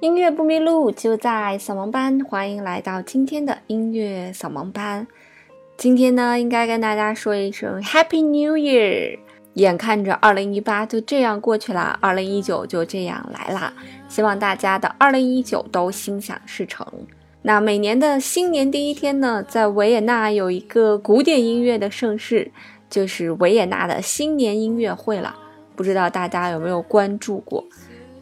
音乐不迷路，就在扫盲班。欢迎来到今天的音乐扫盲班。今天呢，应该跟大家说一声 Happy New Year。眼看着二零一八就这样过去了，二零一九就这样来啦。希望大家的二零一九都心想事成。那每年的新年第一天呢，在维也纳有一个古典音乐的盛事，就是维也纳的新年音乐会了。不知道大家有没有关注过？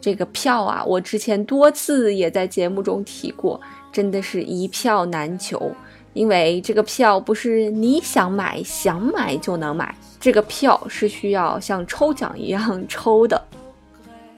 这个票啊，我之前多次也在节目中提过，真的是一票难求。因为这个票不是你想买想买就能买，这个票是需要像抽奖一样抽的。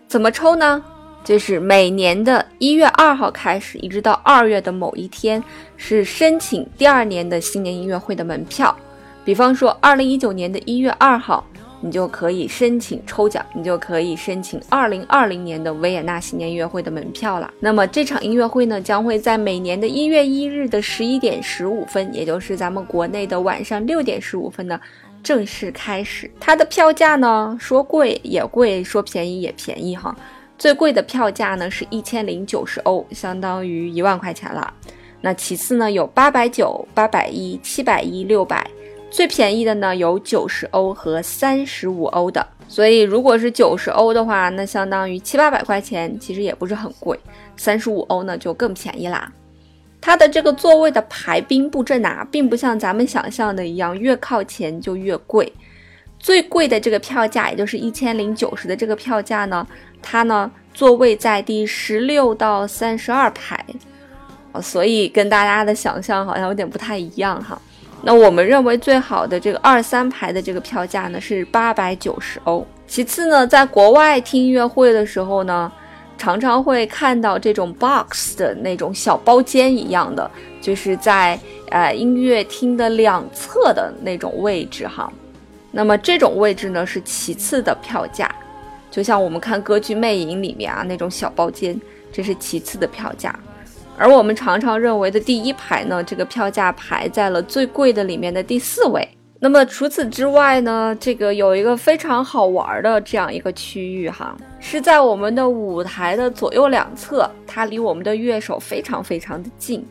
怎么抽呢？就是每年的一月二号开始，一直到二月的某一天，是申请第二年的新年音乐会的门票。比方说，二零一九年的一月二号。你就可以申请抽奖，你就可以申请二零二零年的维也纳新年音乐会的门票了。那么这场音乐会呢，将会在每年的一月一日的十一点十五分，也就是咱们国内的晚上六点十五分呢，正式开始。它的票价呢，说贵也贵，说便宜也便宜哈。最贵的票价呢是一千零九十欧，相当于一万块钱了。那其次呢，有八百九、八百一、七百一、六百。最便宜的呢有九十欧和三十五欧的，所以如果是九十欧的话，那相当于七八百块钱，其实也不是很贵。三十五欧呢就更便宜啦。它的这个座位的排兵布阵啊，并不像咱们想象的一样，越靠前就越贵。最贵的这个票价，也就是一千零九十的这个票价呢，它呢座位在第十六到三十二排，所以跟大家的想象好像有点不太一样哈。那我们认为最好的这个二三排的这个票价呢是八百九十欧。其次呢，在国外听音乐会的时候呢，常常会看到这种 box 的那种小包间一样的，就是在呃音乐厅的两侧的那种位置哈。那么这种位置呢是其次的票价，就像我们看歌剧魅影里面啊那种小包间，这是其次的票价。而我们常常认为的第一排呢，这个票价排在了最贵的里面的第四位。那么除此之外呢，这个有一个非常好玩的这样一个区域哈，是在我们的舞台的左右两侧，它离我们的乐手非常非常的近。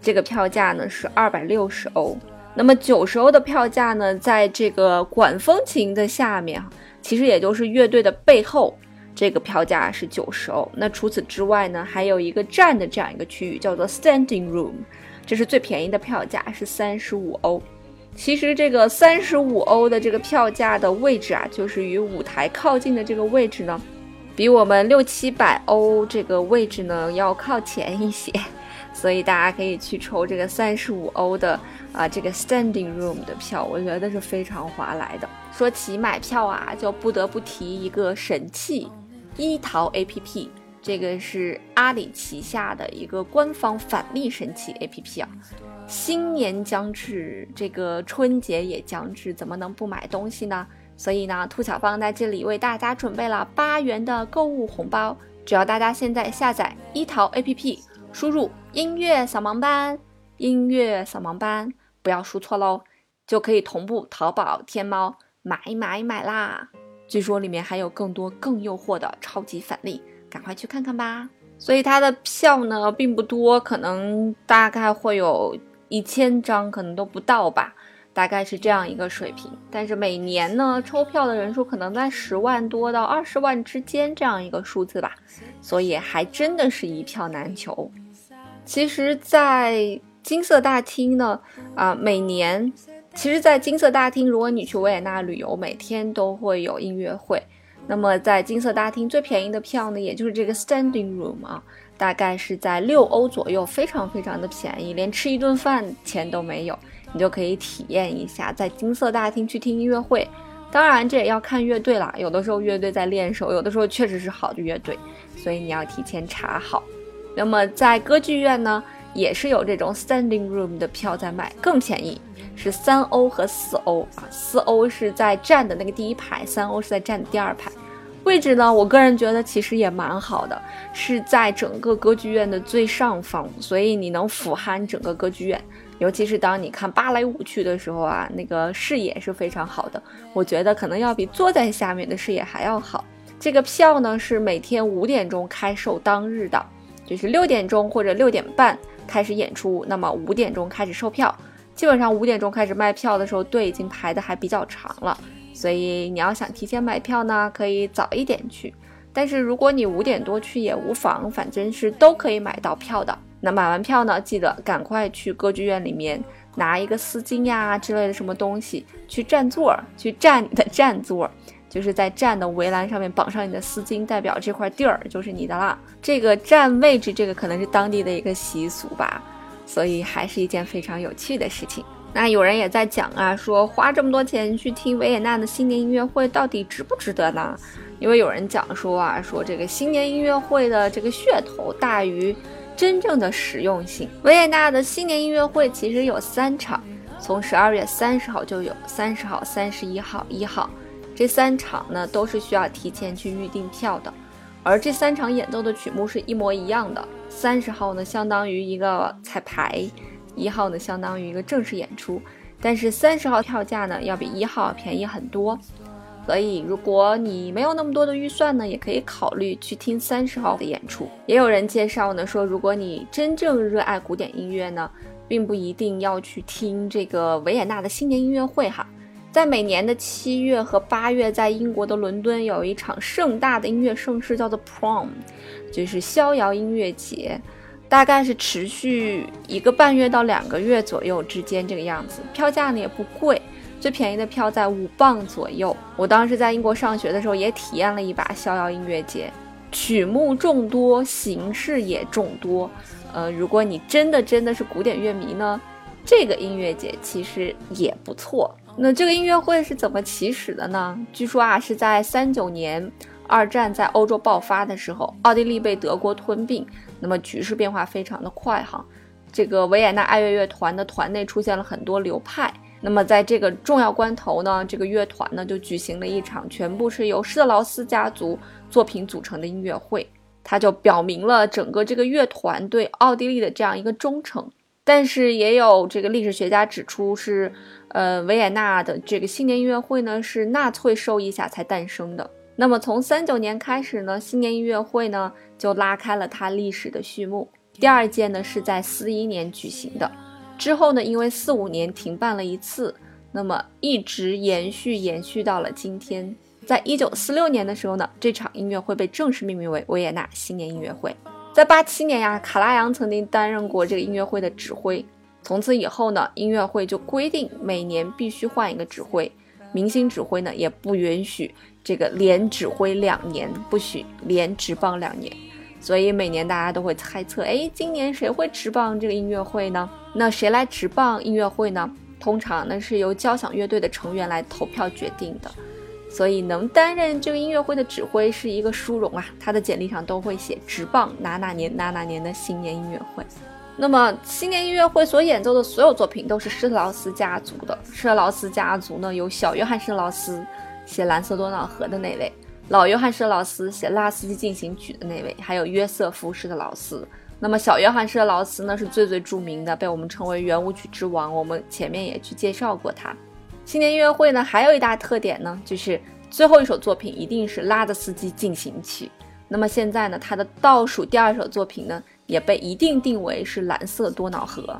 这个票价呢是二百六十欧。那么九十欧的票价呢，在这个管风琴的下面，其实也就是乐队的背后。这个票价是九十欧。那除此之外呢，还有一个站的这样一个区域，叫做 standing room，这是最便宜的票价是三十五欧。其实这个三十五欧的这个票价的位置啊，就是与舞台靠近的这个位置呢，比我们六七百欧这个位置呢要靠前一些。所以大家可以去抽这个三十五欧的啊这个 standing room 的票，我觉得是非常划来的。说起买票啊，就不得不提一个神器。一淘 APP，这个是阿里旗下的一个官方返利神器 APP 啊。新年将至，这个春节也将至，怎么能不买东西呢？所以呢，兔小芳在这里为大家准备了八元的购物红包。只要大家现在下载一淘 APP，输入“音乐扫盲班”，音乐扫盲班，不要输错喽，就可以同步淘宝、天猫买买买啦。据说里面还有更多更诱惑的超级返利，赶快去看看吧。所以它的票呢并不多，可能大概会有一千张，可能都不到吧，大概是这样一个水平。但是每年呢抽票的人数可能在十万多到二十万之间这样一个数字吧，所以还真的是一票难求。其实，在金色大厅呢，啊，每年。其实，在金色大厅，如果你去维也纳旅游，每天都会有音乐会。那么，在金色大厅最便宜的票呢，也就是这个 standing room 啊，大概是在六欧左右，非常非常的便宜，连吃一顿饭钱都没有，你就可以体验一下在金色大厅去听音乐会。当然，这也要看乐队了，有的时候乐队在练手，有的时候确实是好的乐队，所以你要提前查好。那么，在歌剧院呢，也是有这种 standing room 的票在卖，更便宜。是三欧和四欧啊，四欧是在站的那个第一排，三欧是在站的第二排。位置呢，我个人觉得其实也蛮好的，是在整个歌剧院的最上方，所以你能俯瞰整个歌剧院。尤其是当你看芭蕾舞剧的时候啊，那个视野是非常好的。我觉得可能要比坐在下面的视野还要好。这个票呢是每天五点钟开售当日的，就是六点钟或者六点半开始演出，那么五点钟开始售票。基本上五点钟开始卖票的时候，队已经排的还比较长了，所以你要想提前买票呢，可以早一点去。但是如果你五点多去也无妨，反正是都可以买到票的。那买完票呢，记得赶快去歌剧院里面拿一个丝巾呀之类的什么东西去占座，去占你的占座。就是在站的围栏上面绑上你的丝巾，代表这块地儿就是你的啦。这个占位置，这个可能是当地的一个习俗吧，所以还是一件非常有趣的事情。那有人也在讲啊，说花这么多钱去听维也纳的新年音乐会，到底值不值得呢？因为有人讲说啊，说这个新年音乐会的这个噱头大于真正的实用性。维也纳的新年音乐会其实有三场，从十二月三十号就有，三十号、三十一号、一号。这三场呢都是需要提前去预订票的，而这三场演奏的曲目是一模一样的。三十号呢相当于一个彩排，一号呢相当于一个正式演出，但是三十号票价呢要比一号便宜很多。所以如果你没有那么多的预算呢，也可以考虑去听三十号的演出。也有人介绍呢说，如果你真正热爱古典音乐呢，并不一定要去听这个维也纳的新年音乐会哈。在每年的七月和八月，在英国的伦敦有一场盛大的音乐盛事，叫做 Prom，就是逍遥音乐节，大概是持续一个半月到两个月左右之间这个样子。票价呢也不贵，最便宜的票在五磅左右。我当时在英国上学的时候也体验了一把逍遥音乐节，曲目众多，形式也众多。呃，如果你真的真的是古典乐迷呢，这个音乐节其实也不错。那这个音乐会是怎么起始的呢？据说啊，是在三九年二战在欧洲爆发的时候，奥地利被德国吞并，那么局势变化非常的快哈。这个维也纳爱乐乐团的团内出现了很多流派，那么在这个重要关头呢，这个乐团呢就举行了一场全部是由施特劳斯家族作品组成的音乐会，它就表明了整个这个乐团对奥地利的这样一个忠诚。但是也有这个历史学家指出是。呃，维也纳的这个新年音乐会呢，是纳粹授意下才诞生的。那么从三九年开始呢，新年音乐会呢就拉开了它历史的序幕。第二届呢是在四一年举行的，之后呢因为四五年停办了一次，那么一直延续延续到了今天。在一九四六年的时候呢，这场音乐会被正式命名为维也纳新年音乐会。在八七年呀，卡拉扬曾经担任过这个音乐会的指挥。从此以后呢，音乐会就规定每年必须换一个指挥，明星指挥呢也不允许这个连指挥两年，不许连执棒两年。所以每年大家都会猜测，哎，今年谁会执棒这个音乐会呢？那谁来执棒音乐会呢？通常呢是由交响乐队的成员来投票决定的。所以能担任这个音乐会的指挥是一个殊荣啊，他的简历上都会写执棒哪哪年哪哪年的新年音乐会。那么新年音乐会所演奏的所有作品都是施特劳斯家族的。施特劳斯家族呢，有小约翰施特劳斯写《蓝色多瑙河》的那位，老约翰施特劳斯写《拉斯基进行曲》的那位，还有约瑟夫施特劳斯。那么小约翰施特劳斯呢，是最最著名的，被我们称为圆舞曲之王。我们前面也去介绍过他。新年音乐会呢，还有一大特点呢，就是最后一首作品一定是拉德斯基进行曲。那么现在呢，他的倒数第二首作品呢？也被一定定为是蓝色多瑙河。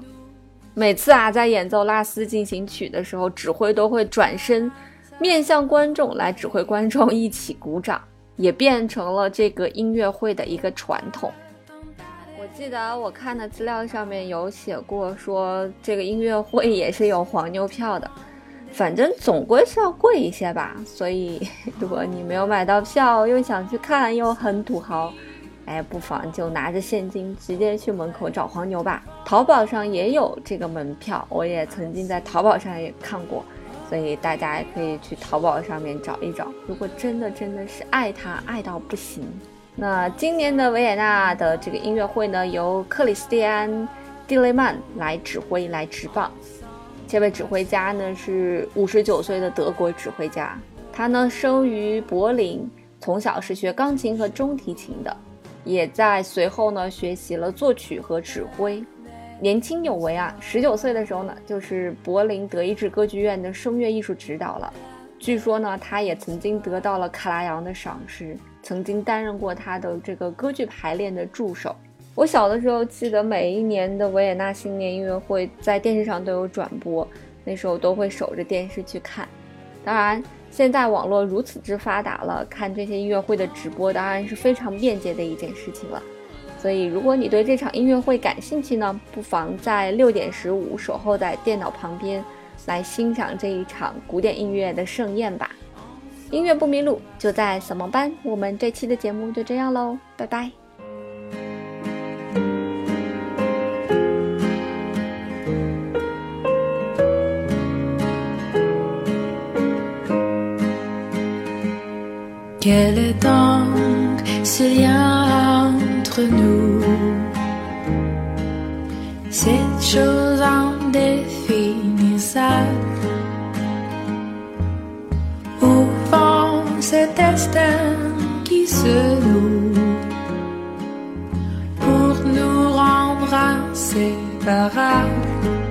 每次啊，在演奏拉斯进行曲的时候，指挥都会转身面向观众来指挥观众一起鼓掌，也变成了这个音乐会的一个传统。我记得我看的资料上面有写过，说这个音乐会也是有黄牛票的，反正总归是要贵一些吧。所以，如果你没有买到票，又想去看，又很土豪。哎，不妨就拿着现金直接去门口找黄牛吧。淘宝上也有这个门票，我也曾经在淘宝上也看过，所以大家也可以去淘宝上面找一找。如果真的真的是爱他爱到不行，那今年的维也纳的这个音乐会呢，由克里斯蒂安·蒂雷曼来指挥来执棒。这位指挥家呢是五十九岁的德国指挥家，他呢生于柏林，从小是学钢琴和中提琴的。也在随后呢学习了作曲和指挥，年轻有为啊！十九岁的时候呢，就是柏林德意志歌剧院的声乐艺术指导了。据说呢，他也曾经得到了卡拉扬的赏识，曾经担任过他的这个歌剧排练的助手。我小的时候记得每一年的维也纳新年音乐会在电视上都有转播，那时候都会守着电视去看。当然，现在网络如此之发达了，看这些音乐会的直播当然是非常便捷的一件事情了。所以，如果你对这场音乐会感兴趣呢，不妨在六点十五守候在电脑旁边，来欣赏这一场古典音乐的盛宴吧。音乐不迷路，就在扫盲班。我们这期的节目就这样喽，拜拜。Quel est donc ce lien entre nous. Cette chose indéfinissable. Au fond, ce destin qui se noue Pour nous rendre inséparables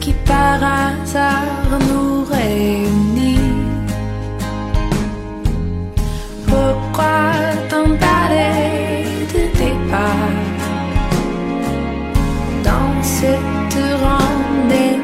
qui par hasard nous réunit? Pourquoi tant d'aller de départ dans cette ronde